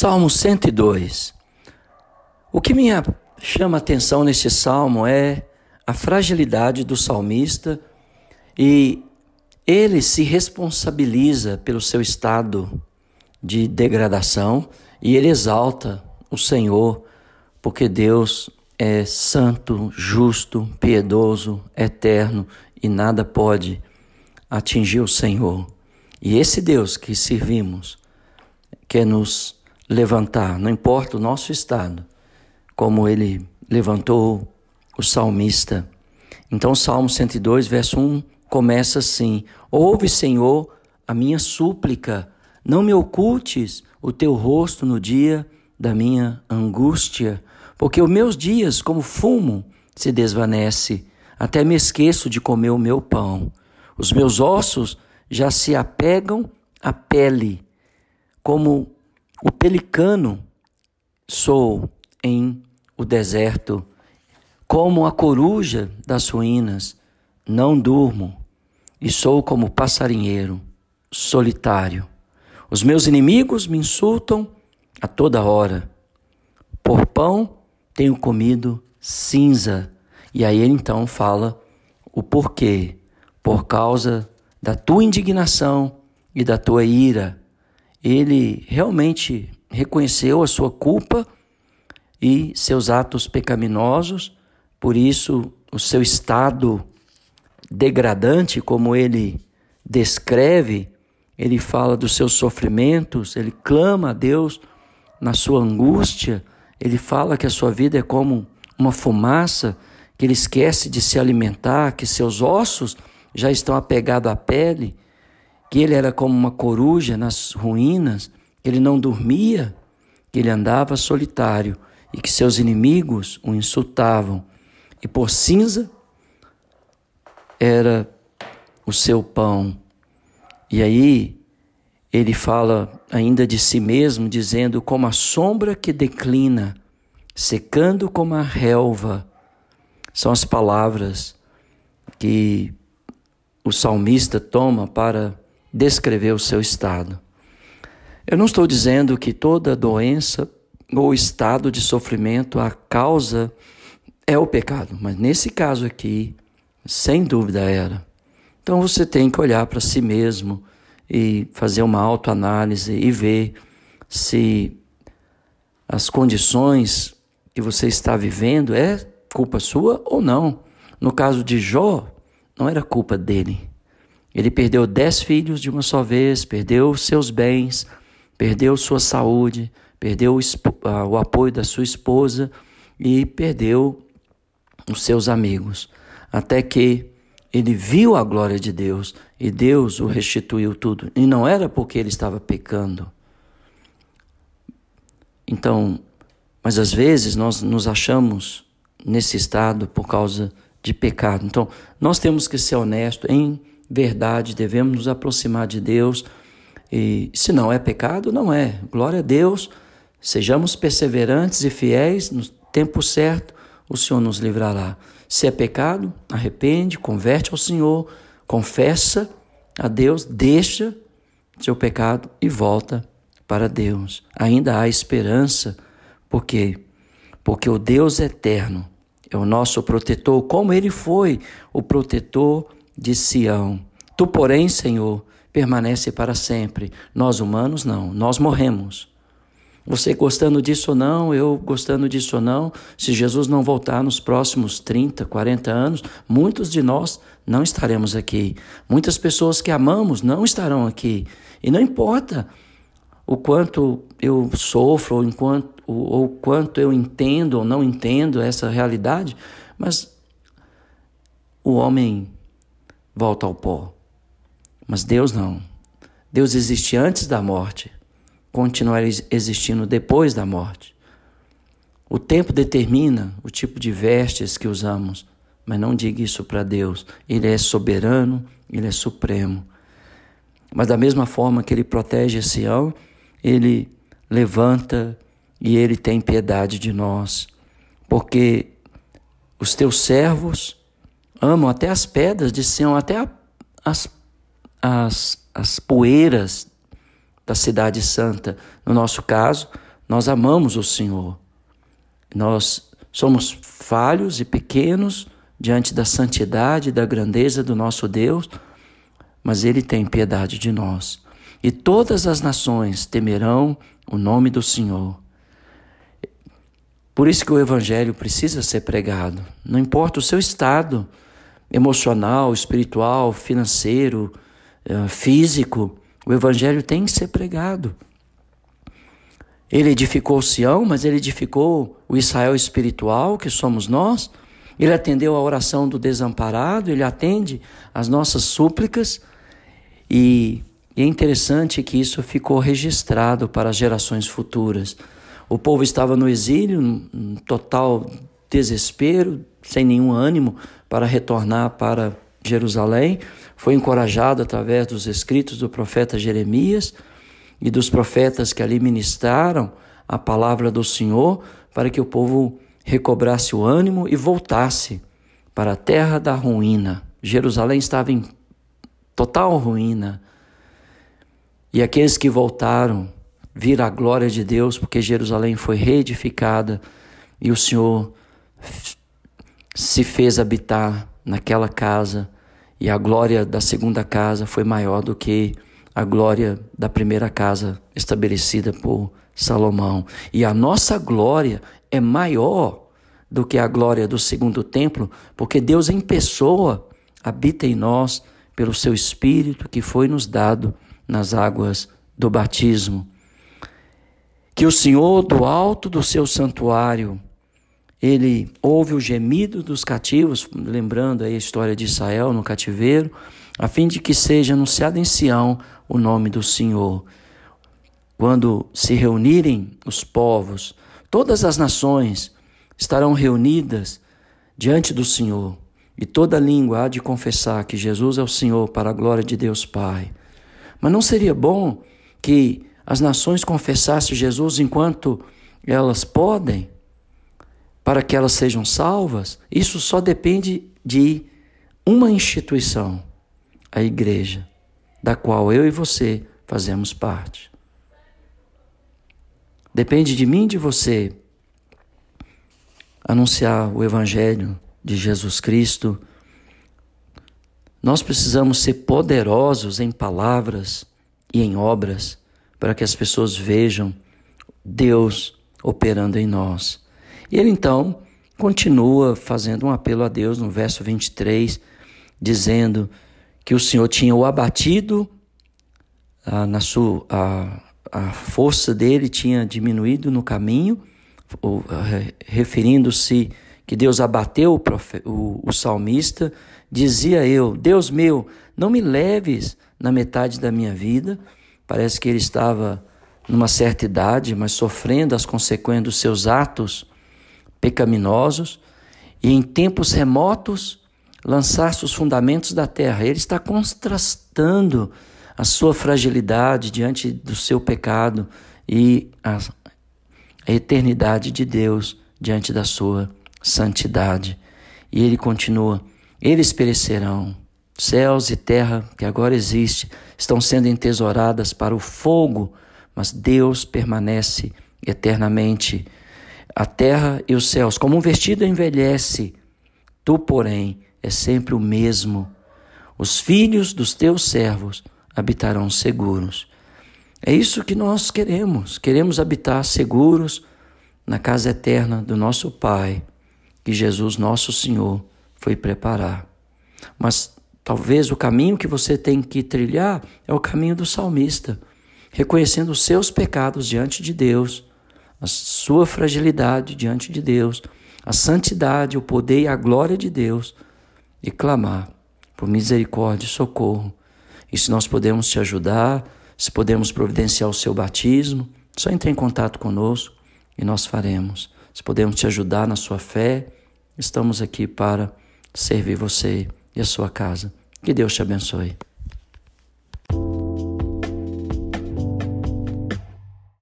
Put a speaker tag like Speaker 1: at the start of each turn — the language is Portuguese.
Speaker 1: Salmo 102. O que me chama a atenção neste salmo é a fragilidade do salmista e ele se responsabiliza pelo seu estado de degradação e ele exalta o Senhor, porque Deus é santo, justo, piedoso, eterno e nada pode atingir o Senhor. E esse Deus que servimos quer nos levantar, não importa o nosso estado, como ele levantou o salmista. Então, Salmo 102, verso 1 começa assim: Ouve, Senhor, a minha súplica, não me ocultes o teu rosto no dia da minha angústia, porque os meus dias, como fumo, se desvanece, até me esqueço de comer o meu pão. Os meus ossos já se apegam à pele, como o pelicano sou em o deserto, como a coruja das ruínas, não durmo, e sou como passarinheiro, solitário. Os meus inimigos me insultam a toda hora. Por pão tenho comido cinza. E aí ele então fala o porquê. Por causa da tua indignação e da tua ira ele realmente reconheceu a sua culpa e seus atos pecaminosos, por isso o seu estado degradante, como ele descreve, ele fala dos seus sofrimentos, ele clama a Deus na sua angústia, ele fala que a sua vida é como uma fumaça, que ele esquece de se alimentar, que seus ossos já estão apegados à pele que ele era como uma coruja nas ruínas, que ele não dormia, que ele andava solitário e que seus inimigos o insultavam. E por cinza era o seu pão. E aí ele fala ainda de si mesmo, dizendo: como a sombra que declina, secando como a relva. São as palavras que o salmista toma para descrever o seu estado. Eu não estou dizendo que toda doença ou estado de sofrimento, a causa é o pecado, mas nesse caso aqui, sem dúvida era. Então você tem que olhar para si mesmo e fazer uma autoanálise e ver se as condições que você está vivendo é culpa sua ou não. No caso de Jó, não era culpa dele. Ele perdeu dez filhos de uma só vez, perdeu seus bens, perdeu sua saúde, perdeu o, o apoio da sua esposa e perdeu os seus amigos. Até que ele viu a glória de Deus e Deus o restituiu tudo. E não era porque ele estava pecando. Então, mas às vezes nós nos achamos nesse estado por causa de pecado. Então, nós temos que ser honestos em verdade, devemos nos aproximar de Deus. E se não é pecado, não é. Glória a Deus. Sejamos perseverantes e fiéis, no tempo certo, o Senhor nos livrará. Se é pecado, arrepende, converte ao Senhor, confessa a Deus, deixa seu pecado e volta para Deus. Ainda há esperança, por quê? Porque o Deus eterno é o nosso protetor, como ele foi o protetor de Sião. Tu, porém, Senhor, permanece para sempre. Nós humanos não, nós morremos. Você gostando disso ou não, eu gostando disso ou não, se Jesus não voltar nos próximos 30, 40 anos, muitos de nós não estaremos aqui. Muitas pessoas que amamos não estarão aqui. E não importa o quanto eu sofro, ou, enquanto, ou, ou quanto eu entendo ou não entendo essa realidade, mas o homem volta ao pó. Mas Deus não. Deus existe antes da morte, continuará existindo depois da morte. O tempo determina o tipo de vestes que usamos, mas não diga isso para Deus. Ele é soberano, ele é supremo. Mas da mesma forma que ele protege Sião, ele levanta e ele tem piedade de nós, porque os teus servos amam até as pedras de Sião, até a, as, as, as poeiras da cidade santa. No nosso caso, nós amamos o Senhor. Nós somos falhos e pequenos diante da santidade e da grandeza do nosso Deus, mas Ele tem piedade de nós. E todas as nações temerão o nome do Senhor. Por isso que o Evangelho precisa ser pregado. Não importa o seu estado emocional, espiritual, financeiro, eh, físico, o Evangelho tem que ser pregado. Ele edificou Sião, mas ele edificou o Israel espiritual, que somos nós. Ele atendeu a oração do desamparado, ele atende as nossas súplicas. E, e é interessante que isso ficou registrado para as gerações futuras. O povo estava no exílio, em total desespero, sem nenhum ânimo para retornar para Jerusalém. Foi encorajado através dos escritos do profeta Jeremias e dos profetas que ali ministraram a palavra do Senhor para que o povo recobrasse o ânimo e voltasse para a terra da ruína. Jerusalém estava em total ruína. E aqueles que voltaram viram a glória de Deus, porque Jerusalém foi reedificada e o Senhor se fez habitar naquela casa, e a glória da segunda casa foi maior do que a glória da primeira casa estabelecida por Salomão. E a nossa glória é maior do que a glória do segundo templo, porque Deus em pessoa habita em nós pelo seu Espírito que foi nos dado nas águas do batismo. Que o Senhor, do alto do seu santuário, ele ouve o gemido dos cativos, lembrando aí a história de Israel no cativeiro, a fim de que seja anunciado em Sião o nome do Senhor. Quando se reunirem os povos, todas as nações estarão reunidas diante do Senhor, e toda língua há de confessar que Jesus é o Senhor para a glória de Deus Pai. Mas não seria bom que as nações confessassem Jesus enquanto elas podem? Para que elas sejam salvas, isso só depende de uma instituição, a igreja, da qual eu e você fazemos parte. Depende de mim de você anunciar o Evangelho de Jesus Cristo. Nós precisamos ser poderosos em palavras e em obras para que as pessoas vejam Deus operando em nós. E ele então continua fazendo um apelo a Deus no verso 23, dizendo que o Senhor tinha o abatido, a, na sua, a, a força dele tinha diminuído no caminho, referindo-se que Deus abateu o, profe, o, o salmista, dizia eu: Deus meu, não me leves na metade da minha vida. Parece que ele estava numa certa idade, mas sofrendo as consequências dos seus atos pecaminosos e em tempos remotos lançaste os fundamentos da terra. Ele está contrastando a sua fragilidade diante do seu pecado e a, a eternidade de Deus diante da sua santidade. E ele continua: eles perecerão. Céus e terra que agora existe estão sendo entesouradas para o fogo, mas Deus permanece eternamente a terra e os céus, como um vestido envelhece, tu, porém, é sempre o mesmo. Os filhos dos teus servos habitarão seguros. É isso que nós queremos. Queremos habitar seguros na casa eterna do nosso Pai, que Jesus, nosso Senhor, foi preparar. Mas talvez o caminho que você tem que trilhar é o caminho do salmista, reconhecendo os seus pecados diante de Deus a sua fragilidade diante de Deus, a santidade, o poder e a glória de Deus e clamar por misericórdia e socorro. E se nós podemos te ajudar, se podemos providenciar o seu batismo, só entre em contato conosco e nós faremos. Se podemos te ajudar na sua fé, estamos aqui para servir você e a sua casa. Que Deus te abençoe.